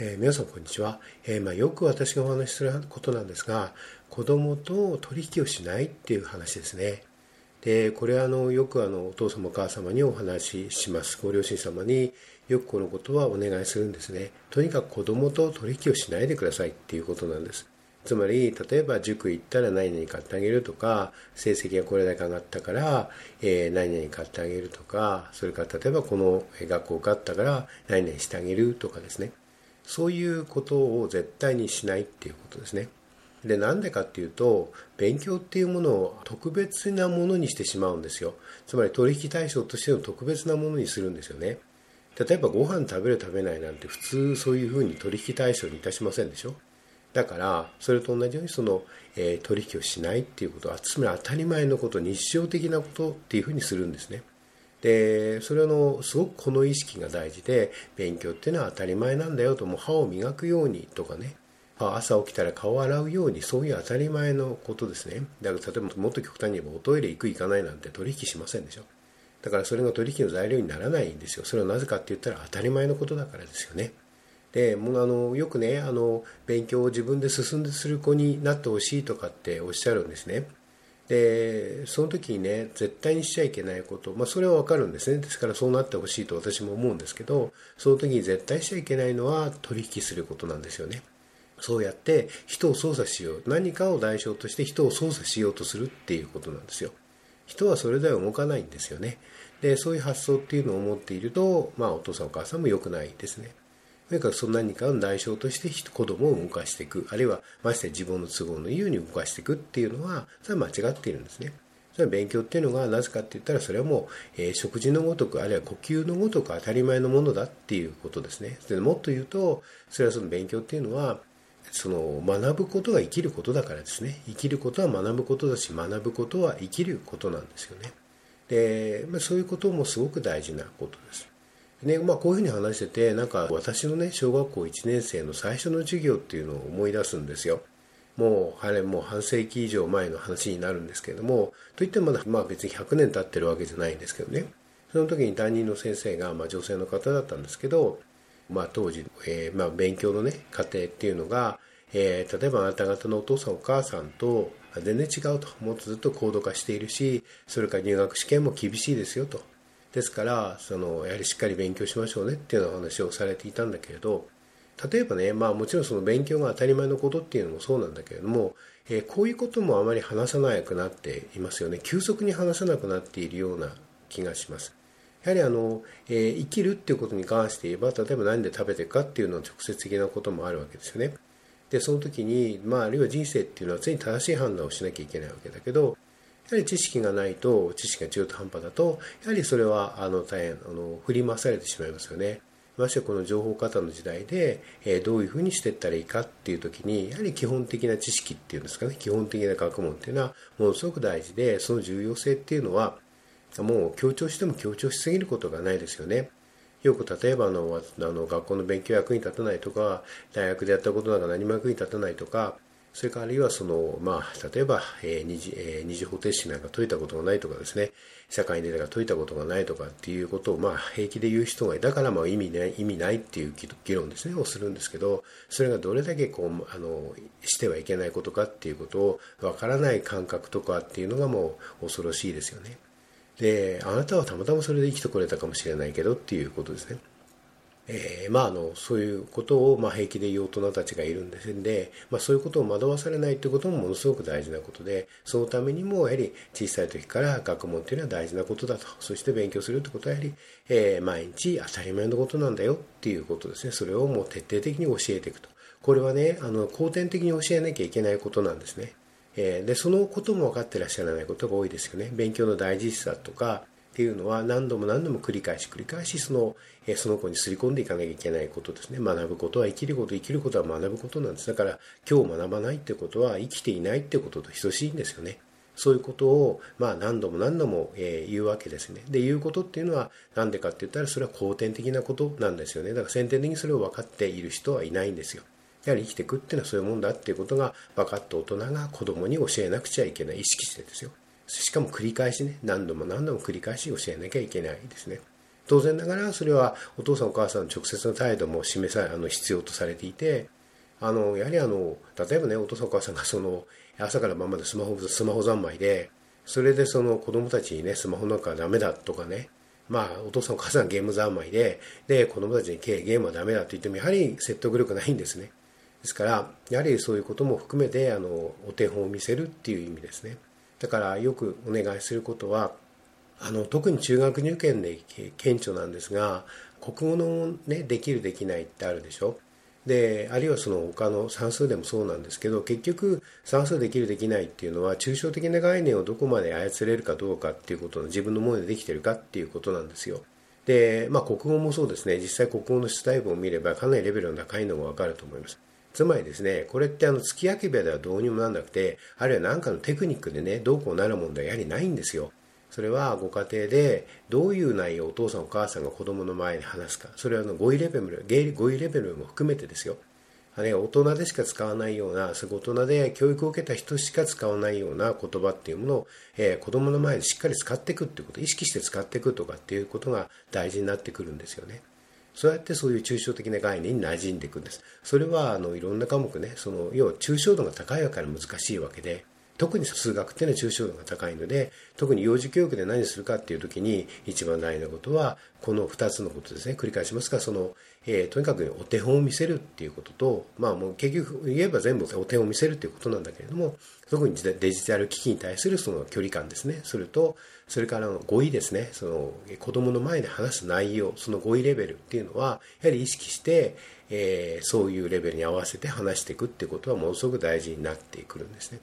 えー、皆さんこんにちは、えー、まあ、よく私がお話しすることなんですが子供と取引をしないっていう話ですね。でこれはあのよくあのお父様お母様にお話しします。ご両親様によくこのことはお願いするんですね。とにかく子供と取引をしないでくださいっていうことなんです。つまり例えば塾行ったら何々買ってあげるとか成績がこれだけ上がったから、えー、何々買ってあげるとかそれから例えばこの学校受かったから何々してあげるとかですね。そういうことを絶対にしないっていうことですね。で、なんでかっていうと、勉強っていうものを特別なものにしてしまうんですよ。つまり取引対象としての特別なものにするんですよね。例えばご飯食べる食べないなんて普通そういうふうに取引対象にいたしませんでしょだから、それと同じようにその、えー、取引をしないっていうことは、つまり当たり前のこと、日常的なことっていうふうにするんですね。でそれのすごくこの意識が大事で勉強っていうのは当たり前なんだよともう歯を磨くようにとかね。朝起きたら顔を洗うようにそういう当たり前のことですね。だから例えばもっと極端に言えばおトイレ行く行かないなんて取引しませんでしょ。だからそれが取引の材料にならないんですよ。それはなぜかって言ったら当たり前のことだからですよね。でもうあのよくねあの勉強を自分で進んでする子になってほしいとかっておっしゃるんですね。でその時にね絶対にしちゃいけないこと、まあ、それは分かるんですね。ですからそうなってほしいと私も思うんですけどその時に絶対しちゃいけないのは取引することなんですよね。そうやって人を操作しよう。何かを代償として人を操作しようとするっていうことなんですよ。人はそれでは動かないんですよね。でそういう発想っていうのを持っていると、まあ、お父さんお母さんも良くないですね。とにかくその何かの代償として子供を動かしていく、あるいはまして自分の都合のいいように動かしていくっていうのは、それは間違っているんですね。それは勉強っていうのがなぜかって言ったらそれはもう、えー、食事のごとくあるいは呼吸のごとく当たり前のものだっていうことですね。でもっと言うとそれはその勉強っていうのはその学ぶことが生きることだからですね。生きることは学ぶことだし学ぶことは生きることなんですよね。で、まあ、そういうこともすごく大事なことです。ねまあ、こういうふうに話しててなんか私のね小学校1年生の最初の授業っていうのを思い出すんですよ。もうあれもう半世紀以上前の話になるんですけれどもといってもまだ、まあ、別に100年経ってるわけじゃないんですけどね。その時に担任の先生が、まあ、女性の方だったんですけど、まあ、当時、えーまあ、勉強のね過程っていうのが、えー、例えばあなた方のお父さんお母さんと全然違うと。もっとずっと高度化しているしそれから入学試験も厳しいですよと。ですからそのやはりしっかり勉強しましょうねっていうような話をされていたんだけれど例えばね、まあ、もちろんその勉強が当たり前のことっていうのもそうなんだけれども、えー、こういうこともあまり話さなくなっていますよね。急速に話さなくなっているような気がします。やはりあの、えー、生きるっていうことに関して言えば例えば何で食べていくかっていうのは直接的なこともあるわけですよね。でその時に、まあ、あるいは人生っていうのは常に正しい判断をしなきゃいけないわけだけどやはり知識がないと、知識が中途半端だと、やはりそれはあの大変あの振り回されてしまいますよね。ましてこの情報過多の時代で、え、どういうふうにしていったらいいかっていう時に、やはり基本的な知識っていうんですかね、基本的な学問っていうのはものすごく大事で、その重要性っていうのは、もう強調しても強調しすぎることがないですよね。よく例えばあのあの学校の勉強役に立たないとか、大学でやったことなんか何も役に立たないとか、それからあるいはその、まあ、例えば、えー、二次、えー、二次方程式なんか解いたことがないとかですね、社会に出たら解いたことがないとかっていうことを、まあ、平気で言う人がいたから、まあ、意味ない、意味ないっていう議論ですね、をするんですけど、それがどれだけこう、あの、してはいけないことかっていうことを、わからない感覚とかっていうのがもう恐ろしいですよね。で、あなたはたまたまそれで生きてこれたかもしれないけどっていうことですね。えー、まあ、あのそういうことを、まあ、平気で言う大人たちがいるんですんで、まあ、そういうことを惑わされないということもものすごく大事なことでそのためにもやはり小さい時から学問というのは大事なことだと。そして勉強するということはやはり、えー、毎日当たり前のことなんだよっていうことですね。それをもう徹底的に教えていくと。これはねあの後天的に教えなきゃいけないことなんですね。えでそのことも分かってらっしゃらないことが多いですよね。勉強の大事さとかっていうのは何度も何度も繰り返し繰り返しそのその子にすり込んでいかなきゃいけないことですね学ぶことは生きること生きることは学ぶことなんですだから今日学ばないってことは生きていないってことと等しいんですよねそういうことを、まあ、何度も何度も、え言うわけですね。で、言うことっていうのは、何でかって言ったら、それは後天的なことなんですよね。だから先天的にそれを分かっている人はいないんですよ。やはり生きていくっていうのはそういうもんだっていうことが分かった大人が子供に教えなくちゃいけない。意識してですよ。しかも繰り返しね、何度も何度も繰り返し教えなきゃいけないですね。当然ながらそれはお父さんお母さんの直接の態度も示さあの必要とされていてあのやはりあの例えばねお父さんお母さんがその朝から晩までスマホスマホ三昧でそれでその子供たちにねスマホなんかダメだとかねまあお父さんお母さんゲーム三昧でで子供たちにゲームはダメだって言ってもやはり説得力ないんですねですからやはりそういうことも含めてあのお手本を見せるっていう意味ですねだからよくお願いすることはあの特に中学受験で顕著なんですが国語のねできるできないってあるでしょ？であるいはその他の算数でもそうなんですけど結局算数できるできないっていうのは抽象的な概念をどこまで操れるかどうかっていうことの自分のものでできてるかっていうことなんですよ。でまあ国語もそうですね。実際国語の出題文を見ればかなりレベルの高いのが分かると思います。つまりですね、これってあの月焼き部屋ではどうにもなんなくて、あるいは何かのテクニックでね、どうこうなる問題はやはりないんですよ。それはご家庭でどういう内容をお父さんお母さんが子供の前に話すか。それは語彙レベル、語彙レベルも含めてですよ。あるいは大人でしか使わないような、大人で教育を受けた人しか使わないような言葉っていうものを、えー、子供の前でしっかり使っていくっていうこと、意識して使っていくとかっていうことが大事になってくるんですよね。そうやってそういう抽象的な概念に馴染んでいくんです。それはあのいろんな科目ね、その要は抽象度が高いわけから難しいわけで、特に数学っていうのは抽象度が高いので、特に幼児教育で何するかっていう時に一番大事なことは、この2つのことですね。繰り返しますが、その、えー、とにかくお手本を見せるっていうことと、まあもう結局言えば全部お手本を見せるっていうことなんだけれども、特にデジタル機器に対するその距離感ですね。それと、それから語彙ですね。その子供の前で話す内容、その語彙レベルっていうのは、やはり意識して、えー、そういうレベルに合わせて話していくっていうことはものすごく大事になってくるんですね。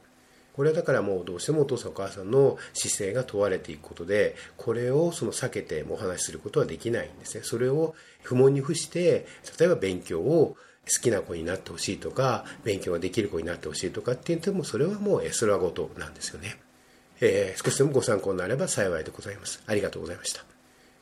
これはだからもうどうしてもお父さんお母さんの姿勢が問われていくことで、これをその避けてお話しすることはできないんですね。それを不問に付して、例えば勉強を好きな子になってほしいとか、勉強ができる子になってほしいとかって言っても、それはもう絵空事なんですよね。えー、少しでもご参考になれば幸いでございます。ありがとうございました。